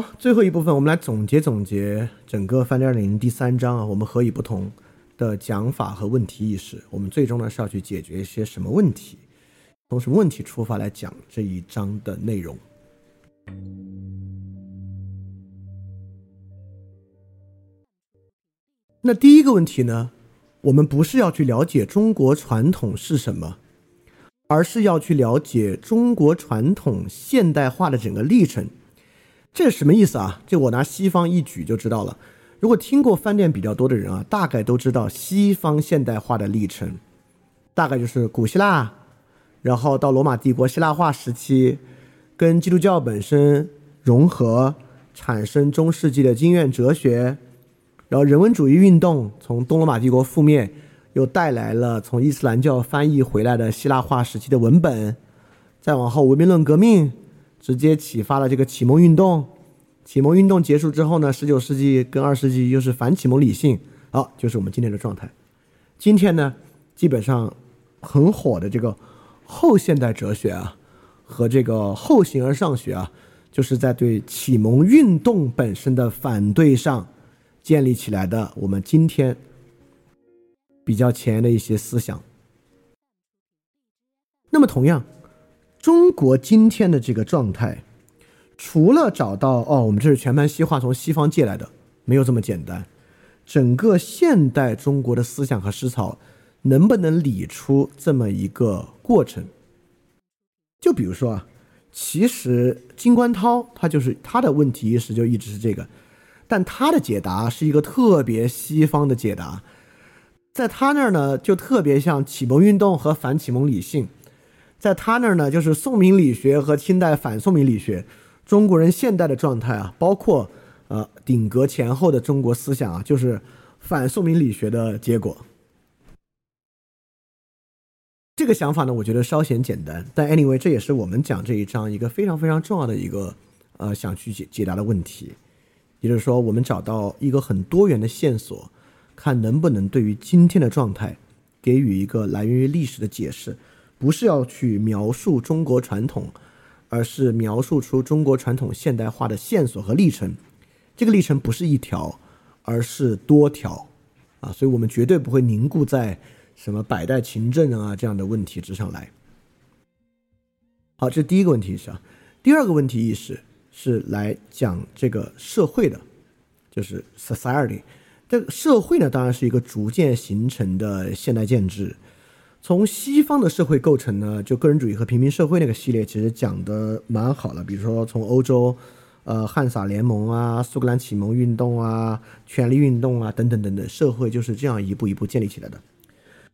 好，最后一部分，我们来总结总结整个翻点零第三章啊，我们何以不同的讲法和问题意识，我们最终呢是要去解决一些什么问题，从什么问题出发来讲这一章的内容。那第一个问题呢，我们不是要去了解中国传统是什么，而是要去了解中国传统现代化的整个历程。这什么意思啊？这我拿西方一举就知道了。如果听过饭店比较多的人啊，大概都知道西方现代化的历程，大概就是古希腊，然后到罗马帝国希腊化时期，跟基督教本身融合，产生中世纪的经验哲学，然后人文主义运动从东罗马帝国覆灭，又带来了从伊斯兰教翻译回来的希腊化时期的文本，再往后文明论革命。直接启发了这个启蒙运动，启蒙运动结束之后呢，十九世纪跟二十世纪又是反启蒙理性，好，就是我们今天的状态。今天呢，基本上很火的这个后现代哲学啊，和这个后形而上学啊，就是在对启蒙运动本身的反对上建立起来的。我们今天比较前沿的一些思想。那么同样。中国今天的这个状态，除了找到哦，我们这是全盘西化，从西方借来的，没有这么简单。整个现代中国的思想和思潮，能不能理出这么一个过程？就比如说啊，其实金观涛他就是他的问题意识就一直是这个，但他的解答是一个特别西方的解答，在他那儿呢，就特别像启蒙运动和反启蒙理性。在他那儿呢，就是宋明理学和清代反宋明理学，中国人现代的状态啊，包括呃顶格前后的中国思想啊，就是反宋明理学的结果。这个想法呢，我觉得稍显简单，但 anyway，这也是我们讲这一章一个非常非常重要的一个呃想去解解答的问题，也就是说，我们找到一个很多元的线索，看能不能对于今天的状态给予一个来源于历史的解释。不是要去描述中国传统，而是描述出中国传统现代化的线索和历程。这个历程不是一条，而是多条，啊，所以我们绝对不会凝固在什么百代勤政啊这样的问题之上来。好，这是第一个问题意识啊。第二个问题意识是来讲这个社会的，就是 society。这个社会呢，当然是一个逐渐形成的现代建制。从西方的社会构成呢，就个人主义和平民社会那个系列，其实讲的蛮好的。比如说从欧洲，呃，汉萨联盟啊，苏格兰启蒙运动啊，权力运动啊，等等等等，社会就是这样一步一步建立起来的。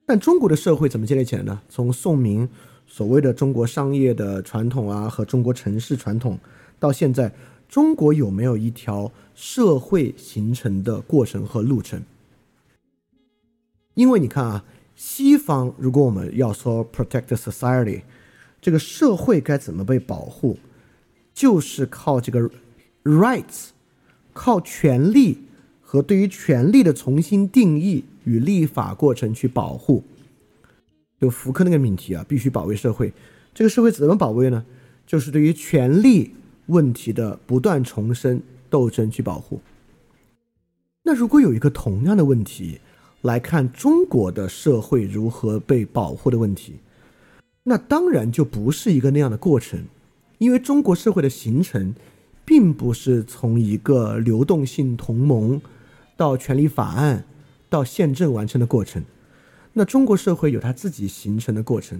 但中国的社会怎么建立起来呢？从宋明所谓的中国商业的传统啊，和中国城市传统，到现在，中国有没有一条社会形成的过程和路程？因为你看啊。西方，如果我们要说 protect society，这个社会该怎么被保护，就是靠这个 rights，靠权利和对于权利的重新定义与立法过程去保护。就福柯那个命题啊，必须保卫社会。这个社会怎么保卫呢？就是对于权利问题的不断重生斗争去保护。那如果有一个同样的问题？来看中国的社会如何被保护的问题，那当然就不是一个那样的过程，因为中国社会的形成，并不是从一个流动性同盟到权利法案到宪政完成的过程，那中国社会有它自己形成的过程，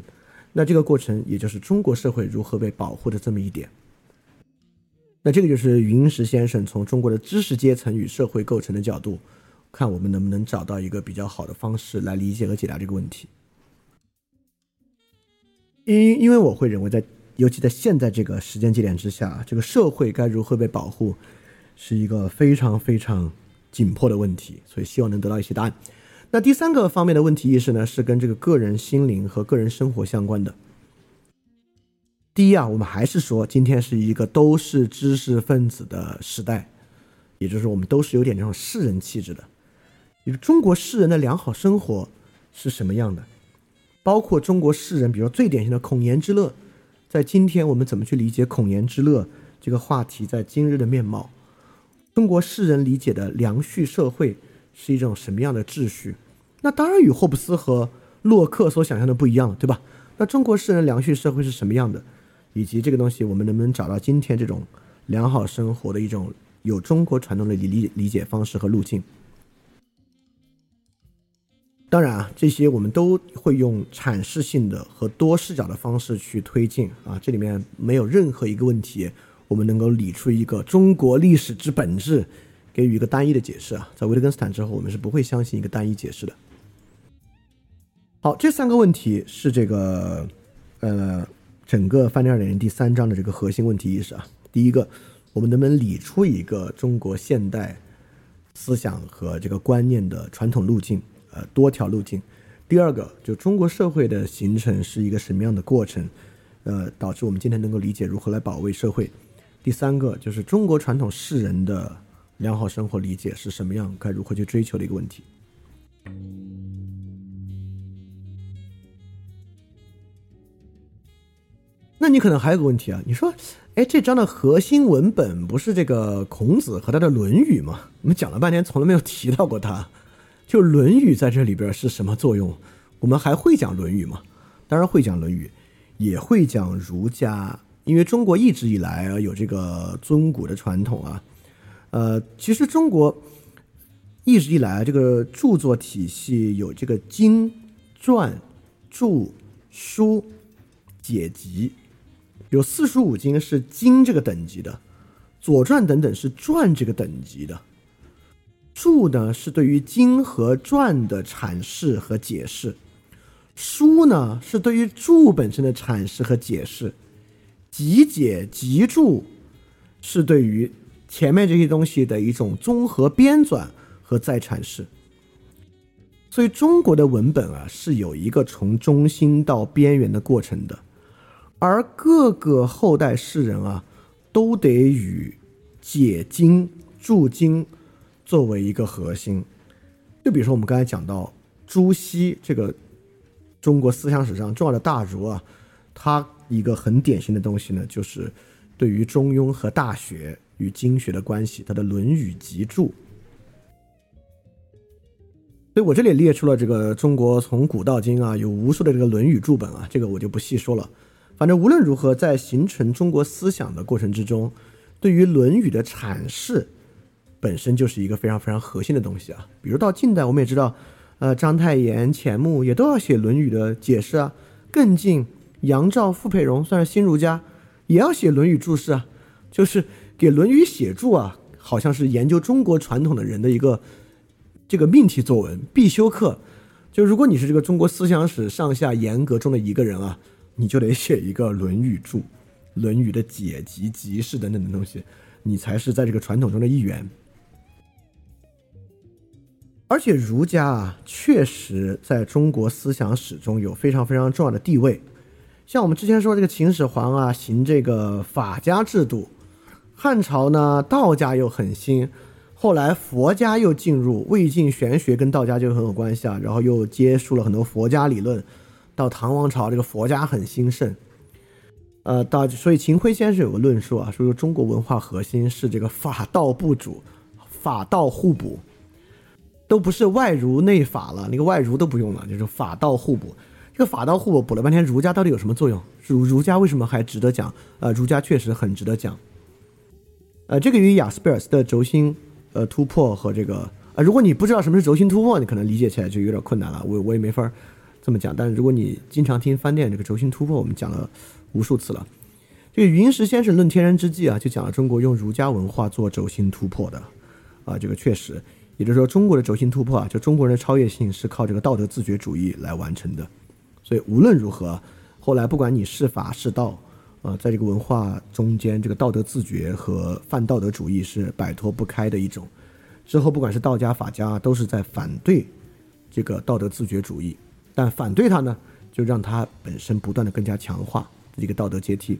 那这个过程也就是中国社会如何被保护的这么一点，那这个就是云石先生从中国的知识阶层与社会构成的角度。看我们能不能找到一个比较好的方式来理解和解答这个问题。因因为我会认为，在尤其在现在这个时间节点之下，这个社会该如何被保护，是一个非常非常紧迫的问题。所以希望能得到一些答案。那第三个方面的问题意识呢，是跟这个个人心灵和个人生活相关的。第一啊，我们还是说，今天是一个都是知识分子的时代，也就是我们都是有点这种士人气质的。就中国士人的良好生活是什么样的？包括中国士人，比如说最典型的孔颜之乐，在今天我们怎么去理解孔颜之乐？这个话题在今日的面貌。中国世人理解的良序社会是一种什么样的秩序？那当然与霍布斯和洛克所想象的不一样了，对吧？那中国世人良序社会是什么样的？以及这个东西，我们能不能找到今天这种良好生活的一种有中国传统的理理理解方式和路径？当然啊，这些我们都会用阐释性的和多视角的方式去推进啊。这里面没有任何一个问题，我们能够理出一个中国历史之本质，给予一个单一的解释啊。在维特根斯坦之后，我们是不会相信一个单一解释的。好，这三个问题是这个呃整个范点二点零第三章的这个核心问题意识啊。第一个，我们能不能理出一个中国现代思想和这个观念的传统路径？呃，多条路径。第二个，就中国社会的形成是一个什么样的过程？呃，导致我们今天能够理解如何来保卫社会。第三个，就是中国传统世人的良好生活理解是什么样？该如何去追求的一个问题。那你可能还有个问题啊，你说，哎，这章的核心文本不是这个孔子和他的《论语》吗？我们讲了半天，从来没有提到过他。就《论语》在这里边是什么作用？我们还会讲《论语》吗？当然会讲《论语》，也会讲儒家，因为中国一直以来啊有这个尊古的传统啊。呃，其实中国一直以来这个著作体系有这个经、传、注、书、解集，有四书五经是经这个等级的，《左传》等等是传这个等级的。注呢是对于经和传的阐释和解释，书呢是对于注本身的阐释和解释，集解集注是对于前面这些东西的一种综合编纂和再阐释。所以中国的文本啊是有一个从中心到边缘的过程的，而各个后代世人啊都得与解经注经。作为一个核心，就比如说我们刚才讲到朱熹这个中国思想史上重要的大儒啊，他一个很典型的东西呢，就是对于《中庸》和《大学》与经学的关系，他的《论语集注》。所以我这里列出了这个中国从古到今啊，有无数的这个《论语》注本啊，这个我就不细说了。反正无论如何，在形成中国思想的过程之中，对于《论语》的阐释。本身就是一个非常非常核心的东西啊，比如到近代，我们也知道，呃，章太炎、钱穆也都要写《论语》的解释啊。更近，杨照、傅佩荣算是新儒家，也要写《论语》注释啊，就是给《论语》写注啊，好像是研究中国传统的人的一个这个命题作文、必修课。就如果你是这个中国思想史上下严格中的一个人啊，你就得写一个《论语注》，《论语》的解集、集释等等的东西，你才是在这个传统中的一员。而且儒家啊，确实在中国思想史中有非常非常重要的地位。像我们之前说这个秦始皇啊，行这个法家制度；汉朝呢，道家又很兴，后来佛家又进入，魏晋玄学跟道家就很有关系啊。然后又接触了很多佛家理论。到唐王朝，这个佛家很兴盛。呃，到所以秦晖先生有个论述啊，说中国文化核心是这个法道不主，法道互补。都不是外儒内法了，那个外儒都不用了，就是法道互补。这个法道互补补了半天，儒家到底有什么作用？儒儒家为什么还值得讲？呃，儒家确实很值得讲。呃，这个与雅斯贝尔斯的轴心呃突破和这个呃，如果你不知道什么是轴心突破，你可能理解起来就有点困难了。我我也没法这么讲。但是如果你经常听翻店这个轴心突破，我们讲了无数次了。这个云石先生论天人之际啊，就讲了中国用儒家文化做轴心突破的啊，这个确实。也就是说，中国的轴心突破啊，就中国人的超越性是靠这个道德自觉主义来完成的。所以无论如何，后来不管你是法是道，呃，在这个文化中间，这个道德自觉和泛道德主义是摆脱不开的一种。之后不管是道家、法家，都是在反对这个道德自觉主义，但反对它呢，就让它本身不断的更加强化一个道德阶梯。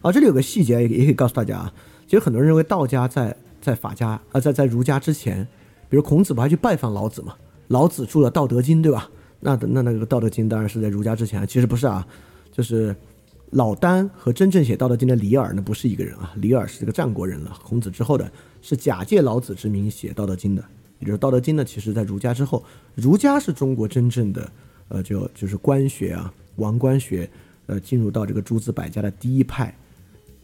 啊，这里有个细节也也可以告诉大家啊，其实很多人认为道家在在法家啊，在在儒家之前，比如孔子不还去拜访老子嘛？老子著了《道德经》，对吧？那那那个《道德经》当然是在儒家之前，其实不是啊，就是老聃和真正写《道德经》的李耳呢，不是一个人啊。李耳是这个战国人了，孔子之后的，是假借老子之名写《道德经》的。也就是《道德经》呢，其实在儒家之后，儒家是中国真正的，呃，就就是官学啊，王官学，呃，进入到这个诸子百家的第一派，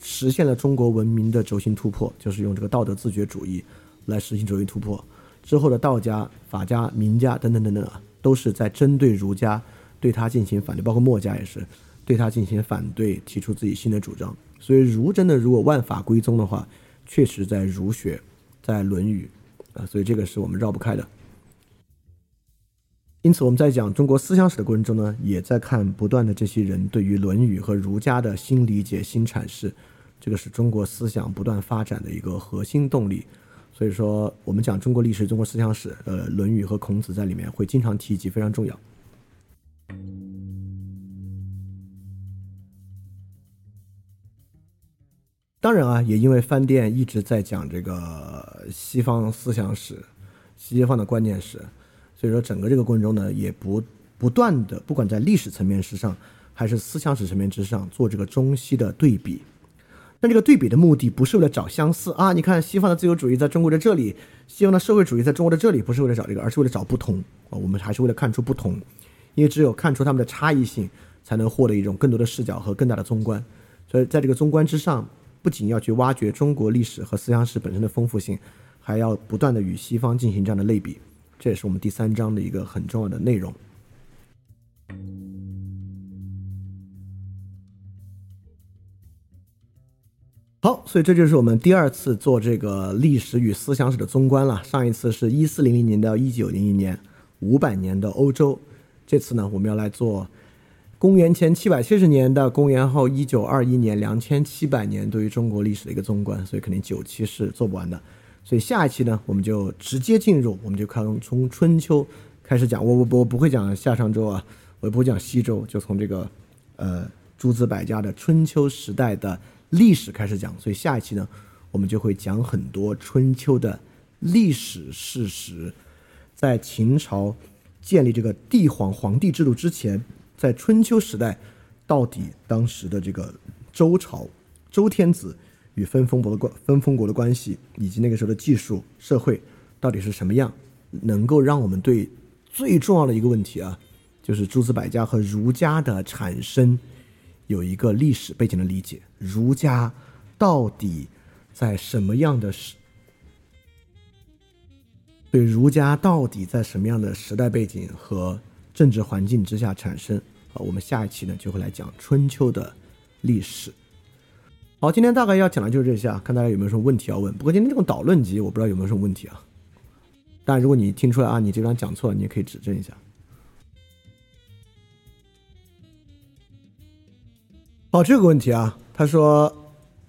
实现了中国文明的轴心突破，就是用这个道德自觉主义来实行轴心突破。之后的道家、法家、名家等等等等啊，都是在针对儒家，对他进行反对，包括墨家也是。对他进行反对，提出自己新的主张。所以儒真的如果万法归宗的话，确实在儒学，在《论语》啊，所以这个是我们绕不开的。因此我们在讲中国思想史的过程中呢，也在看不断的这些人对于《论语》和儒家的新理解、新阐释，这个是中国思想不断发展的一个核心动力。所以说，我们讲中国历史、中国思想史，呃，《论语》和孔子在里面会经常提及，非常重要。当然啊，也因为饭店一直在讲这个西方思想史、西方的观念史，所以说整个这个过程中呢，也不不断的，不管在历史层面之上，还是思想史层面之上，做这个中西的对比。但这个对比的目的不是为了找相似啊，你看西方的自由主义在中国的这里，西方的社会主义在中国的这里，不是为了找这个，而是为了找不同啊。我们还是为了看出不同，因为只有看出他们的差异性，才能获得一种更多的视角和更大的综观。所以在这个综观之上。不仅要去挖掘中国历史和思想史本身的丰富性，还要不断的与西方进行这样的类比，这也是我们第三章的一个很重要的内容。好，所以这就是我们第二次做这个历史与思想史的综观了。上一次是一四零零年到一九零零年，五百年的欧洲，这次呢，我们要来做。公元前七百七十年到公元后一九二一年，两千七百年对于中国历史的一个综观，所以肯定九期是做不完的。所以下一期呢，我们就直接进入，我们就看从春秋开始讲。我我我不会讲夏商周啊，我也不会讲西周，就从这个呃诸子百家的春秋时代的历史开始讲。所以下一期呢，我们就会讲很多春秋的历史事实，在秦朝建立这个帝皇皇帝制度之前。在春秋时代，到底当时的这个周朝、周天子与分封国的关、分封国的关系，以及那个时候的技术、社会到底是什么样，能够让我们对最重要的一个问题啊，就是诸子百家和儒家的产生有一个历史背景的理解。儒家到底在什么样的时？对儒家到底在什么样的时代背景和？政治环境之下产生啊，我们下一期呢就会来讲春秋的历史。好，今天大概要讲的就是这些啊，看大家有没有什么问题要问。不过今天这种导论集，我不知道有没有什么问题啊。但如果你听出来啊，你这张讲错了，你也可以指正一下。好，这个问题啊，他说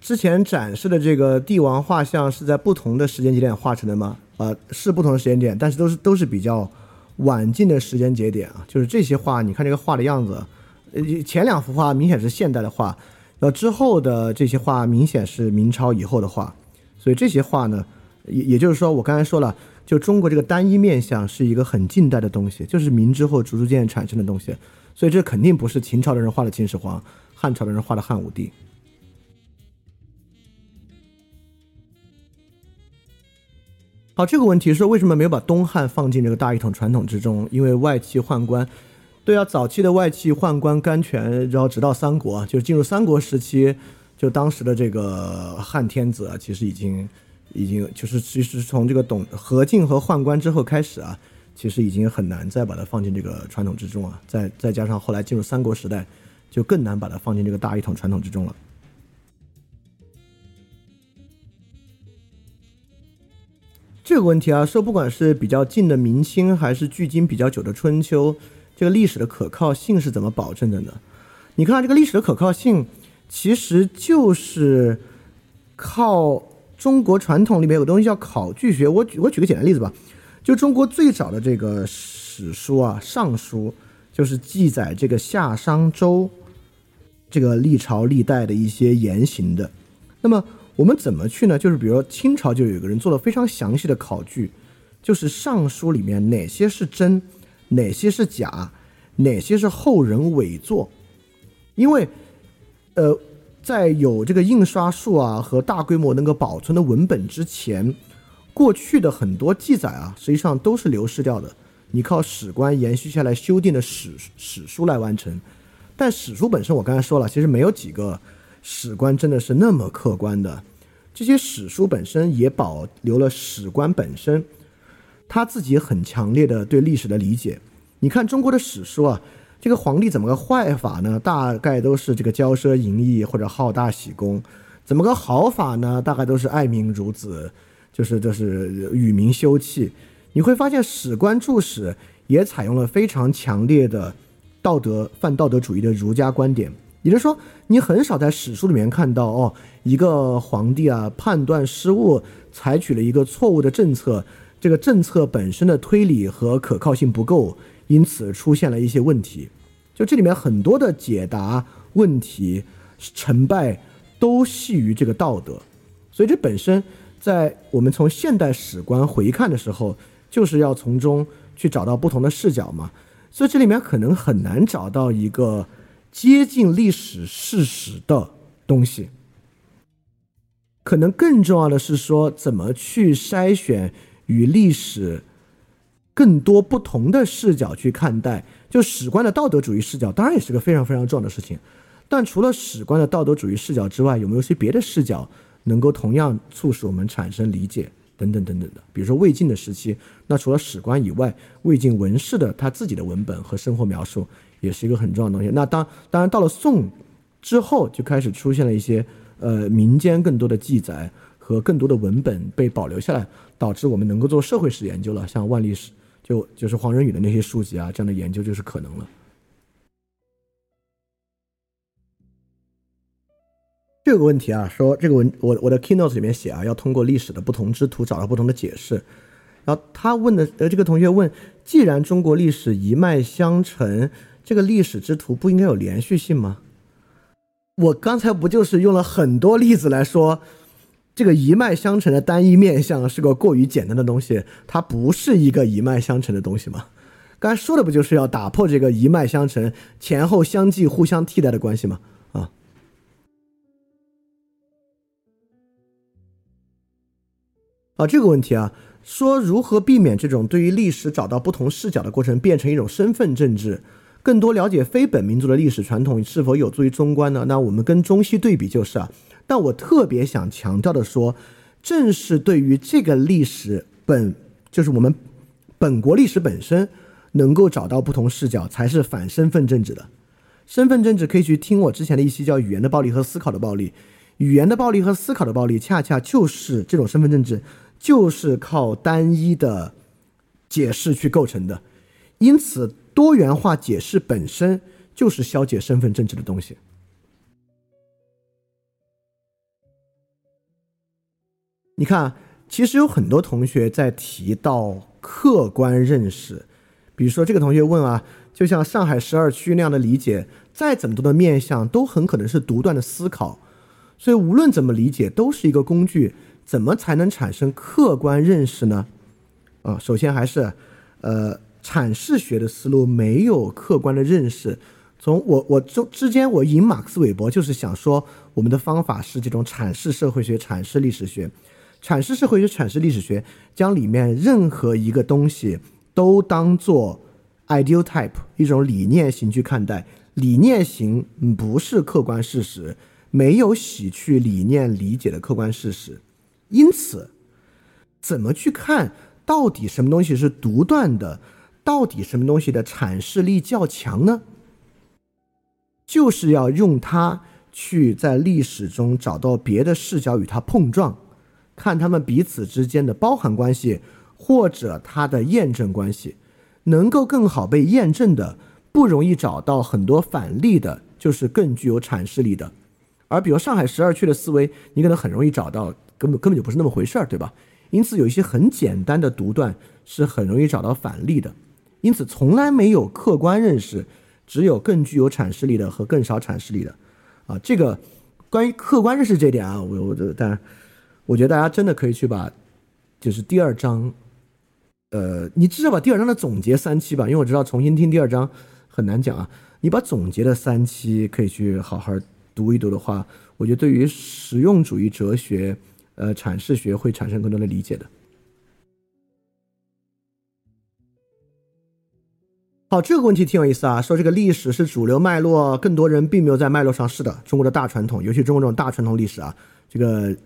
之前展示的这个帝王画像是在不同的时间节点画成的吗？啊，是不同的时间点，但是都是都是比较。晚近的时间节点啊，就是这些画，你看这个画的样子，呃，前两幅画明显是现代的画，呃，之后的这些画明显是明朝以后的画，所以这些画呢，也也就是说，我刚才说了，就中国这个单一面相是一个很近代的东西，就是明之后逐逐渐产生的东西，所以这肯定不是秦朝的人画的秦始皇，汉朝的人画的汉武帝。好，这个问题是为什么没有把东汉放进这个大一统传统之中？因为外戚宦官，对啊，早期的外戚宦官干权，然后直到三国，就是进入三国时期，就当时的这个汉天子啊，其实已经，已经就是其实从这个董何进和宦官之后开始啊，其实已经很难再把它放进这个传统之中啊。再再加上后来进入三国时代，就更难把它放进这个大一统传统之中了。这个问题啊，说不管是比较近的明清，还是距今比较久的春秋，这个历史的可靠性是怎么保证的呢？你看这个历史的可靠性，其实就是靠中国传统里面有个东西叫考据学。我举我举个简单例子吧，就中国最早的这个史书啊，《尚书》，就是记载这个夏商周这个历朝历代的一些言行的。那么我们怎么去呢？就是比如说清朝就有一个人做了非常详细的考据，就是《尚书》里面哪些是真，哪些是假，哪些是后人伪作。因为呃，在有这个印刷术啊和大规模能够保存的文本之前，过去的很多记载啊，实际上都是流失掉的。你靠史官延续下来修订的史史书来完成，但史书本身我刚才说了，其实没有几个史官真的是那么客观的。这些史书本身也保留了史官本身他自己很强烈的对历史的理解。你看中国的史书啊，这个皇帝怎么个坏法呢？大概都是这个骄奢淫逸或者好大喜功。怎么个好法呢？大概都是爱民如子，就是就是与民休戚。你会发现史官注史也采用了非常强烈的道德泛道德主义的儒家观点。也就是说，你很少在史书里面看到哦，一个皇帝啊判断失误，采取了一个错误的政策，这个政策本身的推理和可靠性不够，因此出现了一些问题。就这里面很多的解答问题成败都系于这个道德，所以这本身在我们从现代史观回看的时候，就是要从中去找到不同的视角嘛。所以这里面可能很难找到一个。接近历史事实的东西，可能更重要的是说，怎么去筛选与历史更多不同的视角去看待。就史观的道德主义视角，当然也是个非常非常重要的事情。但除了史观的道德主义视角之外，有没有些别的视角能够同样促使我们产生理解？等等等等的。比如说魏晋的时期，那除了史观以外，魏晋文士的他自己的文本和生活描述。也是一个很重要的东西。那当当然到了宋之后，就开始出现了一些呃民间更多的记载和更多的文本被保留下来，导致我们能够做社会史研究了。像万历史，就就是黄仁宇的那些书籍啊，这样的研究就是可能了。这个问题啊，说这个文我我的 keynote 里面写啊，要通过历史的不同之途找到不同的解释。然后他问的呃，这个同学问，既然中国历史一脉相承。这个历史之图不应该有连续性吗？我刚才不就是用了很多例子来说，这个一脉相承的单一面相是个过于简单的东西，它不是一个一脉相承的东西吗？刚才说的不就是要打破这个一脉相承、前后相继、互相替代的关系吗？啊，啊，这个问题啊，说如何避免这种对于历史找到不同视角的过程变成一种身份政治？更多了解非本民族的历史传统是否有助于中观呢？那我们跟中西对比就是啊。但我特别想强调的说，正是对于这个历史本，就是我们本国历史本身，能够找到不同视角，才是反身份政治的。身份政治可以去听我之前的一期叫《语言的暴力和思考的暴力》，语言的暴力和思考的暴力，恰恰就是这种身份政治，就是靠单一的解释去构成的。因此。多元化解释本身就是消解身份政治的东西。你看，其实有很多同学在提到客观认识，比如说这个同学问啊，就像上海十二区那样的理解，再怎么多的面相，都很可能是独断的思考。所以无论怎么理解，都是一个工具。怎么才能产生客观认识呢？啊，首先还是，呃。阐释学的思路没有客观的认识，从我我中之间我引马克思韦伯就是想说，我们的方法是这种阐释社会学、阐释历史学、阐释社会学、阐释历史学，将里面任何一个东西都当做 ideal type 一种理念型去看待，理念型不是客观事实，没有洗去理念理解的客观事实，因此，怎么去看到底什么东西是独断的？到底什么东西的阐释力较强呢？就是要用它去在历史中找到别的视角与它碰撞，看他们彼此之间的包含关系或者它的验证关系，能够更好被验证的，不容易找到很多反例的，就是更具有阐释力的。而比如上海十二区的思维，你可能很容易找到，根本根本就不是那么回事儿，对吧？因此有一些很简单的独断是很容易找到反例的。因此，从来没有客观认识，只有更具有阐释力的和更少阐释力的，啊，这个关于客观认识这点啊，我我但我觉得大家真的可以去把，就是第二章，呃，你至少把第二章的总结三期吧，因为我知道重新听第二章很难讲啊，你把总结的三期可以去好好读一读的话，我觉得对于实用主义哲学、呃阐释学会产生更多的理解的。好，这个问题挺有意思啊。说这个历史是主流脉络，更多人并没有在脉络上。是的，中国的大传统，尤其中国这种大传统历史啊，这个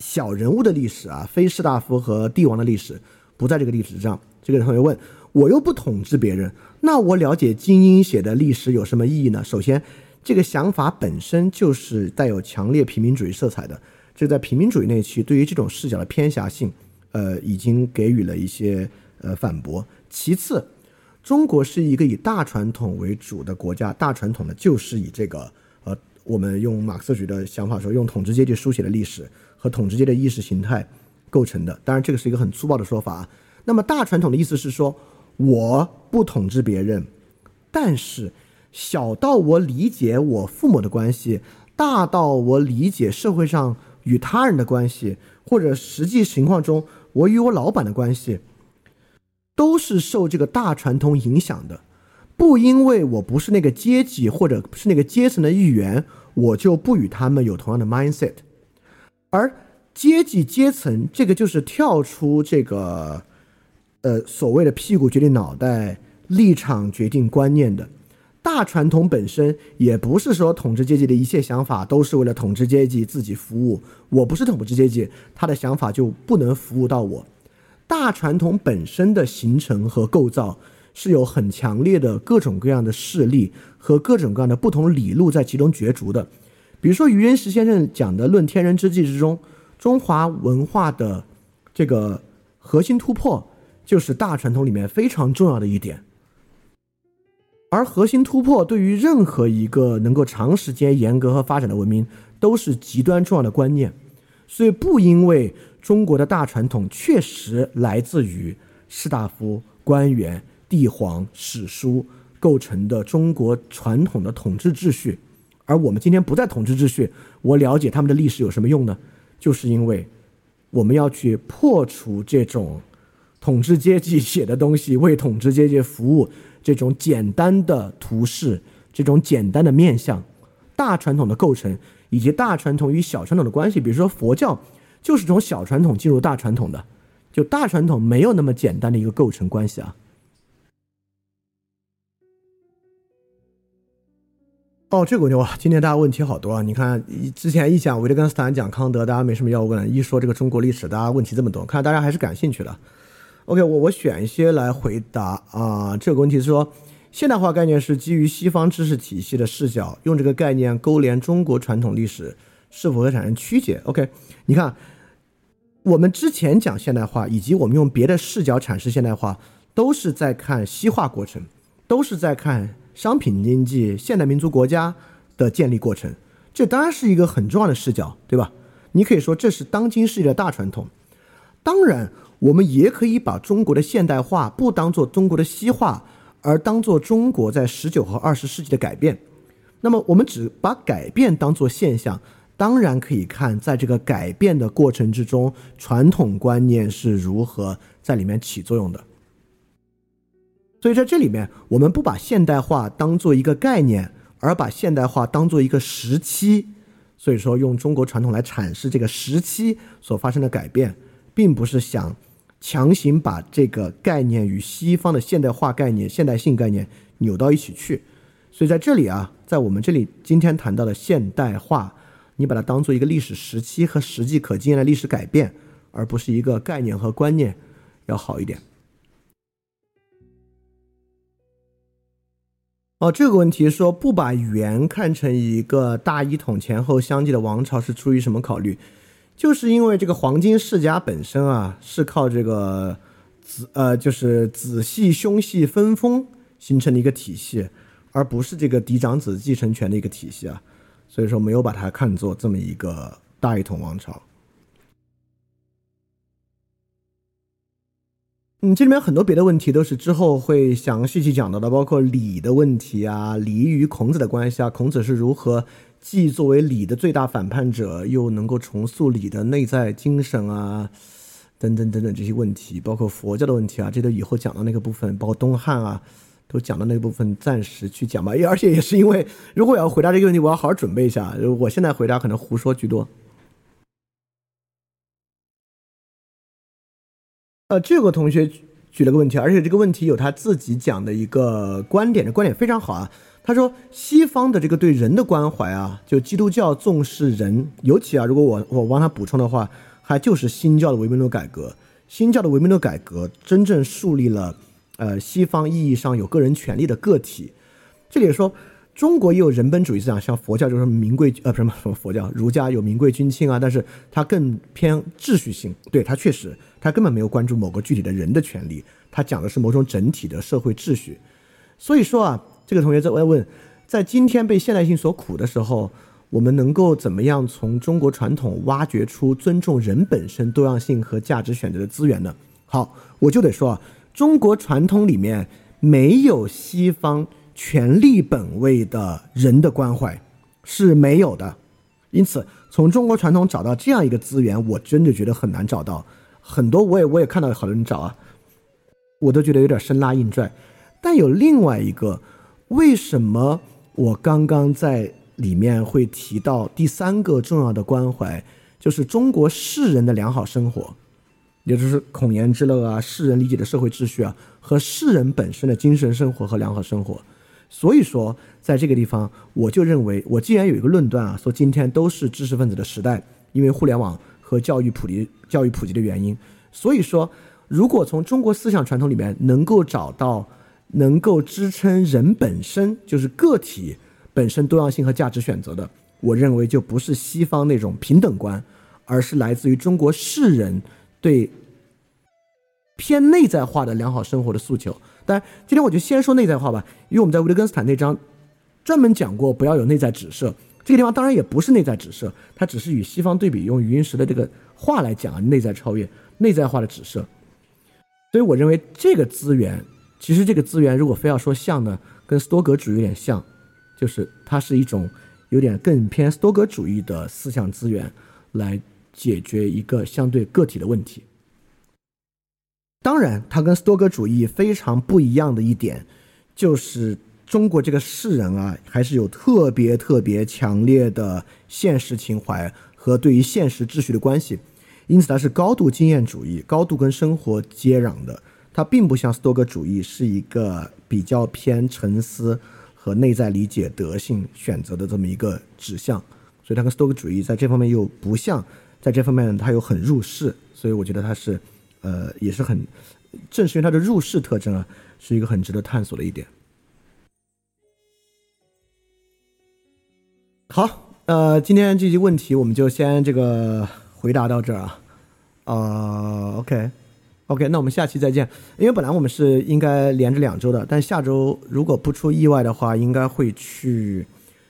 小人物的历史啊，非士大夫和帝王的历史不在这个历史上。这个同学问，我又不统治别人，那我了解精英写的历史有什么意义呢？首先，这个想法本身就是带有强烈平民主义色彩的。这在平民主义那期对于这种视角的偏狭性，呃，已经给予了一些呃反驳。其次。中国是一个以大传统为主的国家，大传统呢就是以这个呃，我们用马克思主义的想法说，用统治阶级书写的历史和统治阶级的意识形态构成的。当然，这个是一个很粗暴的说法。那么，大传统的意思是说，我不统治别人，但是小到我理解我父母的关系，大到我理解社会上与他人的关系，或者实际情况中我与我老板的关系。都是受这个大传统影响的，不因为我不是那个阶级或者是那个阶层的一员，我就不与他们有同样的 mindset。而阶级阶层这个就是跳出这个，呃，所谓的屁股决定脑袋，立场决定观念的大传统本身也不是说统治阶级的一切想法都是为了统治阶级自己服务。我不是统治阶级，他的想法就不能服务到我。大传统本身的形成和构造是有很强烈的各种各样的势力和各种各样的不同理路在其中角逐的。比如说，余仁时先生讲的《论天人之际》之中，中华文化的这个核心突破就是大传统里面非常重要的一点。而核心突破对于任何一个能够长时间严格和发展的文明都是极端重要的观念。所以，不因为。中国的大传统确实来自于士大夫、官员、帝皇、史书构成的中国传统的统治秩序，而我们今天不在统治秩序，我了解他们的历史有什么用呢？就是因为我们要去破除这种统治阶级写的东西为统治阶级服务这种简单的图式、这种简单的面相、大传统的构成以及大传统与小传统的关系，比如说佛教。就是从小传统进入大传统的，就大传统没有那么简单的一个构成关系啊。哦，这个问题哇，今天大家问题好多啊！你看，之前一讲维特根斯坦，讲康德，大家没什么要问；一说这个中国历史，大家问题这么多，看来大家还是感兴趣的。OK，我我选一些来回答啊。这个问题是说，现代化概念是基于西方知识体系的视角，用这个概念勾连中国传统历史。是否会产生曲解？OK，你看，我们之前讲现代化，以及我们用别的视角阐释现代化，都是在看西化过程，都是在看商品经济、现代民族国家的建立过程。这当然是一个很重要的视角，对吧？你可以说这是当今世界的大传统。当然，我们也可以把中国的现代化不当做中国的西化，而当做中国在十九和二十世纪的改变。那么，我们只把改变当做现象。当然可以看，在这个改变的过程之中，传统观念是如何在里面起作用的。所以在这里面，我们不把现代化当做一个概念，而把现代化当做一个时期。所以说，用中国传统来阐释这个时期所发生的改变，并不是想强行把这个概念与西方的现代化概念、现代性概念扭到一起去。所以在这里啊，在我们这里今天谈到的现代化。你把它当做一个历史时期和实际可经验的历史改变，而不是一个概念和观念，要好一点。哦，这个问题说不把元看成一个大一统前后相继的王朝是出于什么考虑？就是因为这个黄金世家本身啊是靠这个子呃就是子系兄系分封形成的一个体系，而不是这个嫡长子继承权的一个体系啊。所以说没有把它看作这么一个大一统王朝。嗯，这里面很多别的问题都是之后会详细去讲到的，包括礼的问题啊，礼与孔子的关系啊，孔子是如何既作为礼的最大反叛者，又能够重塑礼的内在精神啊，等等等等这些问题，包括佛教的问题啊，这都以后讲到那个部分，包括东汉啊都讲到那部分，暂时去讲吧。而且也是因为，如果我要回答这个问题，我要好好准备一下。我现在回答可能胡说居多。呃，这个同学举了个问题，而且这个问题有他自己讲的一个观点，这观点非常好啊。他说，西方的这个对人的关怀啊，就基督教重视人，尤其啊，如果我我帮他补充的话，还就是新教的唯物论改革。新教的唯物论改革真正树立了。呃，西方意义上有个人权利的个体，这里说中国也有人本主义思想，像佛教就是名贵呃，不是什么什么佛教，儒家有名贵君亲啊，但是它更偏秩序性，对它确实，他根本没有关注某个具体的人的权利，他讲的是某种整体的社会秩序。所以说啊，这个同学在问，在今天被现代性所苦的时候，我们能够怎么样从中国传统挖掘出尊重人本身多样性和价值选择的资源呢？好，我就得说啊。中国传统里面没有西方权力本位的人的关怀是没有的，因此从中国传统找到这样一个资源，我真的觉得很难找到。很多我也我也看到好多人找啊，我都觉得有点生拉硬拽。但有另外一个，为什么我刚刚在里面会提到第三个重要的关怀，就是中国世人的良好生活。也就是孔颜之乐啊，世人理解的社会秩序啊，和世人本身的精神生活和良好生活。所以说，在这个地方，我就认为，我既然有一个论断啊，说今天都是知识分子的时代，因为互联网和教育普及、教育普及的原因。所以说，如果从中国思想传统里面能够找到能够支撑人本身就是个体本身多样性和价值选择的，我认为就不是西方那种平等观，而是来自于中国世人。对偏内在化的良好生活的诉求，当然，今天我就先说内在化吧，因为我们在维特根斯坦那章专门讲过，不要有内在指涉。这个地方当然也不是内在指涉，它只是与西方对比，用余音时的这个话来讲啊，内在超越、内在化的指涉。所以我认为这个资源，其实这个资源如果非要说像呢，跟斯多格主义有点像，就是它是一种有点更偏斯多格主义的思想资源来。解决一个相对个体的问题。当然，它跟斯多格主义非常不一样的一点，就是中国这个世人啊，还是有特别特别强烈的现实情怀和对于现实秩序的关系，因此它是高度经验主义、高度跟生活接壤的。它并不像斯多格主义是一个比较偏沉思和内在理解德性选择的这么一个指向，所以它跟斯多格主义在这方面又不像。在这方面，它又很入世，所以我觉得它是，呃，也是很，正是因为它的入世特征啊，是一个很值得探索的一点。好，呃，今天这些问题我们就先这个回答到这儿啊，啊，OK，OK，那我们下期再见。因为本来我们是应该连着两周的，但下周如果不出意外的话，应该会去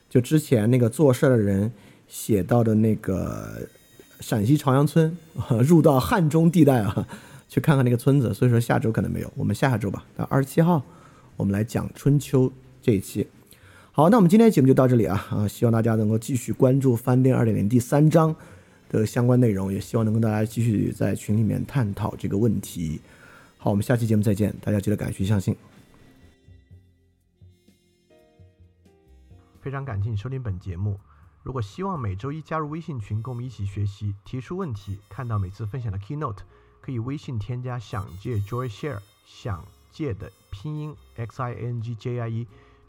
就之前那个做事的人写到的那个。陕西朝阳村，入到汉中地带啊，去看看那个村子。所以说下周可能没有，我们下下周吧。到二十七号，我们来讲春秋这一期。好，那我们今天的节目就到这里啊啊！希望大家能够继续关注《翻店二点零》第三章的相关内容，也希望能跟大家继续在群里面探讨这个问题。好，我们下期节目再见，大家记得敢于相信。非常感谢你收听本节目。如果希望每周一加入微信群，跟我们一起学习，提出问题，看到每次分享的 keynote，可以微信添加“想借 Joy Share”，想借的拼音 X I N G J I E